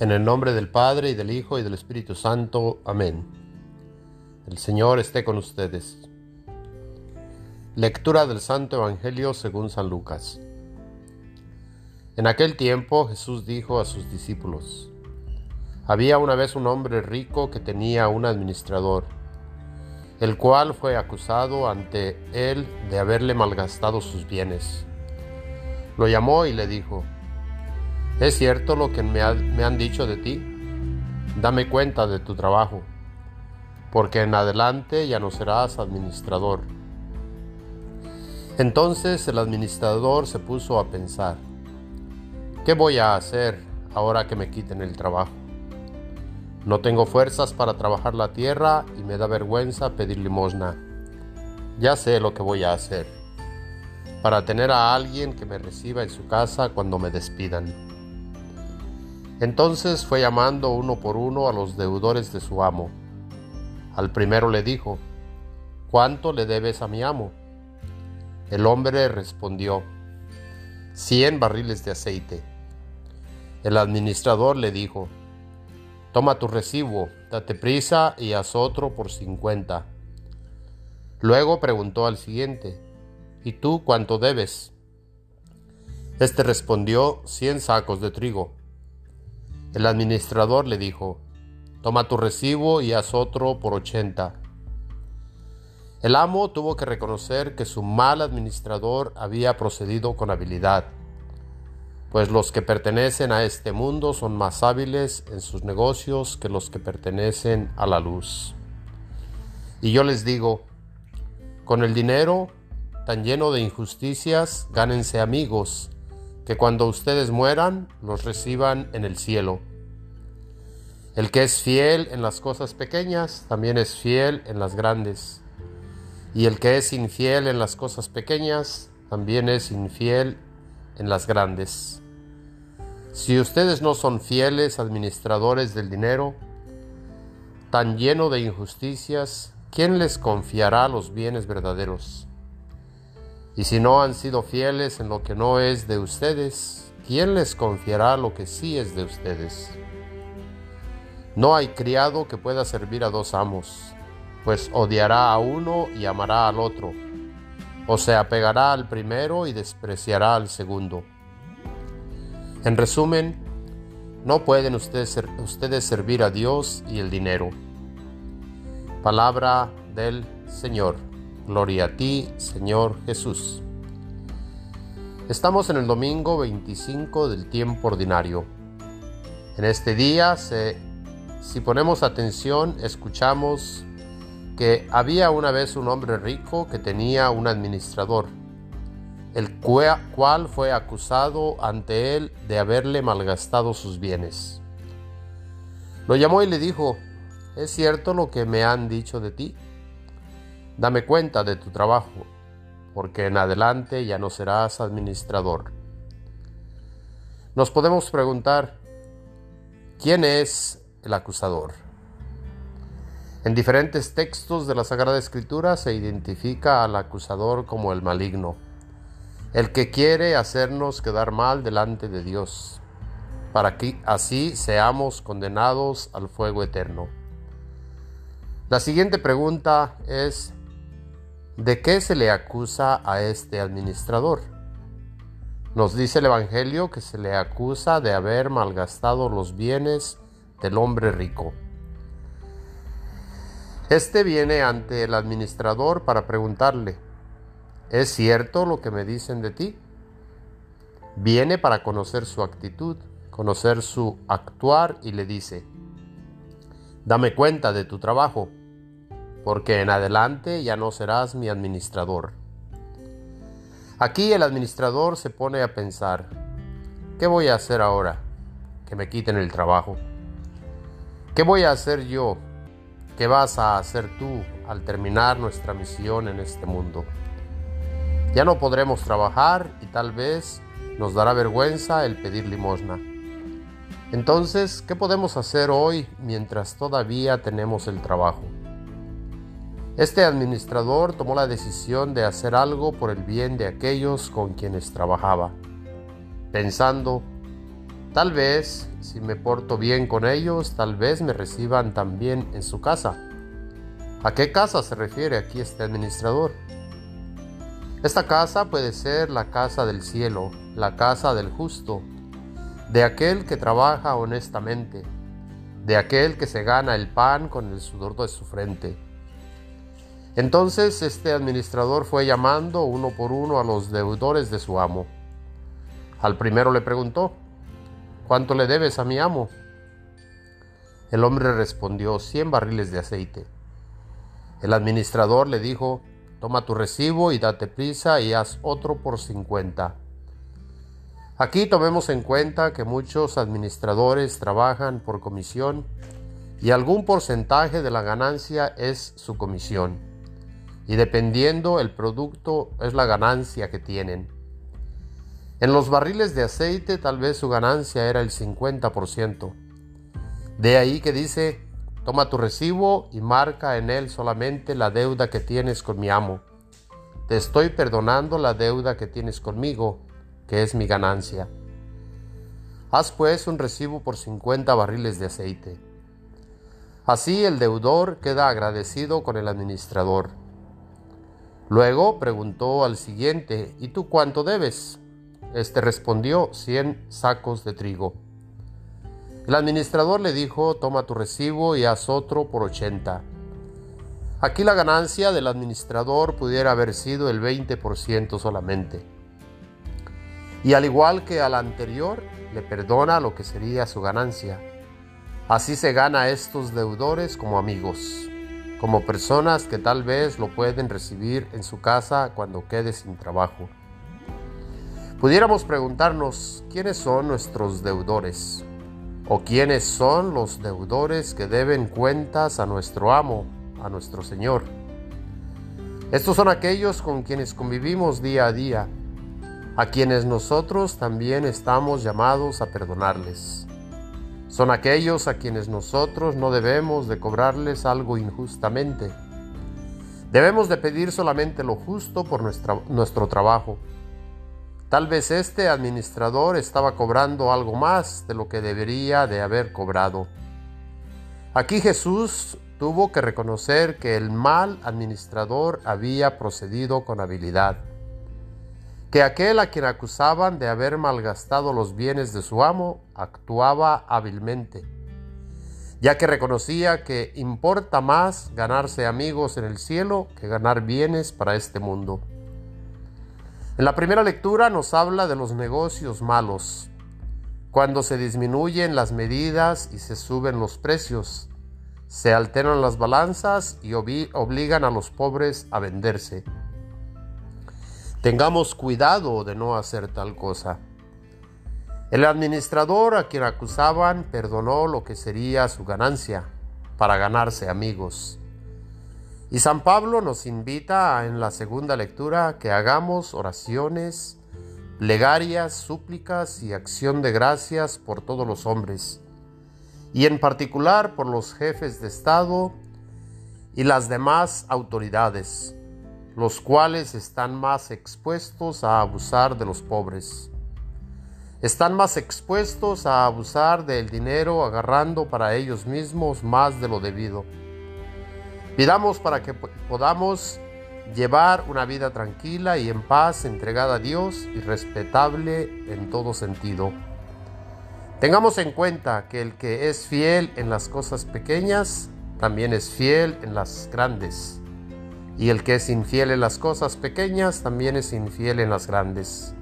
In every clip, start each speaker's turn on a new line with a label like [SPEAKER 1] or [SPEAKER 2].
[SPEAKER 1] En el nombre del Padre y del Hijo y del Espíritu Santo. Amén. El Señor esté con ustedes. Lectura del Santo Evangelio según San Lucas. En aquel tiempo Jesús dijo a sus discípulos, Había una vez un hombre rico que tenía un administrador, el cual fue acusado ante él de haberle malgastado sus bienes. Lo llamó y le dijo, ¿Es cierto lo que me, han dicho de ti? Dame cuenta de tu trabajo, porque en adelante ya no serás administrador. Entonces el administrador se puso a pensar, ¿qué voy a hacer ahora que me quiten el trabajo? No tengo fuerzas para trabajar la tierra y me da vergüenza pedir limosna. Ya sé lo que voy a hacer, para tener a alguien que me reciba en su casa cuando me despidan. Entonces fue llamando uno por uno a los deudores de su amo. Al primero le dijo, ¿cuánto le debes a mi amo? El hombre respondió, cien barriles de aceite. El administrador le dijo, toma tu recibo, date prisa y haz otro por cincuenta. Luego preguntó al siguiente, ¿y tú cuánto debes? Este respondió, cien sacos de trigo. El administrador le dijo, toma tu recibo y haz otro por ochenta. El amo tuvo que reconocer que su mal administrador había procedido con habilidad, pues los que pertenecen a este mundo son más hábiles en sus negocios que los que pertenecen a la luz. Y yo les digo, con el dinero tan lleno de injusticias, gánense amigos que cuando ustedes mueran los reciban en el cielo. El que es fiel en las cosas pequeñas, también es fiel en las grandes. Y el que es infiel en las cosas pequeñas, también es infiel en las grandes. Si ustedes no son fieles administradores del dinero, tan lleno de injusticias, ¿quién les confiará los bienes verdaderos? Y si no han sido fieles en lo que no es de ustedes, ¿quién les confiará lo que sí es de ustedes? No hay criado que pueda servir a dos amos, pues odiará a uno y amará al otro, o se apegará al primero y despreciará al segundo. En resumen, no pueden ustedes, ustedes servir a Dios y el dinero. Palabra del Señor. Gloria a ti, Señor Jesús. Estamos en el domingo 25 del tiempo ordinario. En este día, si ponemos atención, escuchamos que había una vez un hombre rico que tenía un administrador, el cual fue acusado ante él de haberle malgastado sus bienes. Lo llamó y le dijo, ¿es cierto lo que me han dicho de ti? Dame cuenta de tu trabajo, porque en adelante ya no serás administrador. Nos podemos preguntar, ¿quién es el acusador? En diferentes textos de la Sagrada Escritura se identifica al acusador como el maligno, el que quiere hacernos quedar mal delante de Dios, para que así seamos condenados al fuego eterno. La siguiente pregunta es, ¿De qué se le acusa a este administrador? Nos dice el Evangelio que se le acusa de haber malgastado los bienes del hombre rico. Este viene ante el administrador para preguntarle, ¿es cierto lo que me dicen de ti? Viene para conocer su actitud, conocer su actuar y le dice, dame cuenta de tu trabajo porque en adelante ya no serás mi administrador. Aquí el administrador se pone a pensar, ¿qué voy a hacer ahora que me quiten el trabajo? ¿Qué voy a hacer yo? ¿Qué vas a hacer tú al terminar nuestra misión en este mundo? Ya no podremos trabajar y tal vez nos dará vergüenza el pedir limosna. Entonces, ¿qué podemos hacer hoy mientras todavía tenemos el trabajo? Este administrador tomó la decisión de hacer algo por el bien de aquellos con quienes trabajaba, pensando, Tal vez, si me porto bien con ellos, tal vez me reciban también en su casa. ¿A qué casa se refiere aquí este administrador? Esta casa puede ser la casa del cielo, la casa del justo, de aquel que trabaja honestamente, de aquel que se gana el pan con el sudor de su frente. Entonces este administrador fue llamando uno por uno a los deudores de su amo. Al primero le preguntó, ¿cuánto le debes a mi amo? El hombre respondió, cien barriles de aceite. El administrador le dijo, toma tu recibo y date prisa y haz otro por cincuenta. Aquí tomemos en cuenta que muchos administradores trabajan por comisión y algún porcentaje de la ganancia es su comisión. Y dependiendo el producto es la ganancia que tienen. En los barriles de aceite tal vez su ganancia era el 50%. De ahí que dice, toma tu recibo y marca en él solamente la deuda que tienes con mi amo. Te estoy perdonando la deuda que tienes conmigo, que es mi ganancia. Haz pues un recibo por 50 barriles de aceite. Así el deudor queda agradecido con el administrador. Luego preguntó al siguiente, ¿y tú cuánto debes? Este respondió, cien sacos de trigo. El administrador le dijo, toma tu recibo y haz otro por ochenta. Aquí la ganancia del administrador pudiera haber sido el 20% solamente. Y al igual que al anterior, le perdona lo que sería su ganancia. Así se gana a estos deudores como amigos, como personas que tal vez lo pueden recibir en su casa cuando quede sin trabajo. Pudiéramos preguntarnos quiénes son nuestros deudores o quiénes son los deudores que deben cuentas a nuestro amo, a nuestro Señor. Estos son aquellos con quienes convivimos día a día, a quienes nosotros también estamos llamados a perdonarles. Son aquellos a quienes nosotros no debemos de cobrarles algo injustamente. Debemos de pedir solamente lo justo por nuestro trabajo Tal vez este administrador estaba cobrando algo más de lo que debería de haber cobrado. Aquí Jesús tuvo que reconocer que el mal administrador había procedido con habilidad, que aquel a quien acusaban de haber malgastado los bienes de su amo actuaba hábilmente, ya que reconocía que importa más ganarse amigos en el cielo que ganar bienes para este mundo. En la primera lectura nos habla de los negocios malos, cuando se disminuyen las medidas y se suben los precios, se alteran las balanzas y obligan a los pobres a venderse. Tengamos cuidado de no hacer tal cosa. El administrador a quien acusaban perdonó lo que sería su ganancia para ganarse amigos. Y San Pablo nos invita en la segunda lectura que hagamos oraciones, plegarias, súplicas y acción de gracias por todos los hombres, y en particular por los jefes de Estado y las demás autoridades, los cuales están más expuestos a abusar de los pobres. Están más expuestos a abusar del dinero agarrando para ellos mismos más de lo debido Pidamos para que podamos llevar una vida tranquila y en paz, entregada a Dios y respetable en todo sentido. Tengamos en cuenta que el que es fiel en las cosas pequeñas, también es fiel en las grandes. Y el que es infiel en las cosas pequeñas, también es infiel en las grandes.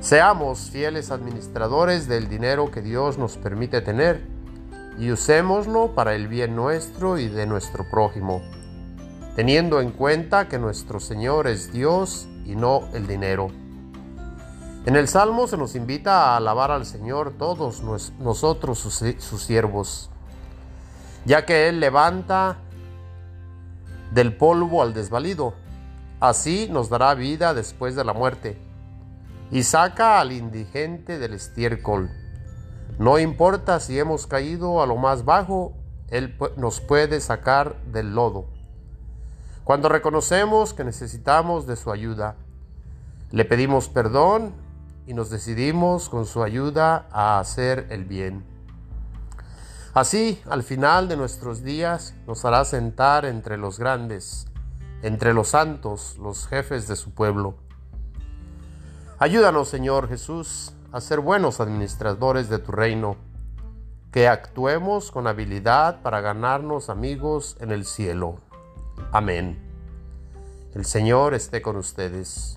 [SPEAKER 1] Seamos fieles administradores del dinero que Dios nos permite tener y usémoslo para el bien nuestro y de nuestro prójimo, teniendo en cuenta que nuestro Señor es Dios y no el dinero. En el Salmo se nos invita a alabar al Señor todos nosotros sus, siervos, ya que Él levanta del polvo al desvalido, así nos dará vida después de la muerte, y saca al indigente del estiércol no importa si hemos caído a lo más bajo, Él nos puede sacar del lodo. Cuando reconocemos que necesitamos de su ayuda, le pedimos perdón y nos decidimos con su ayuda a hacer el bien. Así, al final de nuestros días, nos hará sentar entre los grandes, entre los santos, los jefes de su pueblo. Ayúdanos, Señor Jesús, a ser buenos administradores de tu reino, que actuemos con habilidad para ganarnos amigos en el cielo. Amén. El Señor esté con ustedes.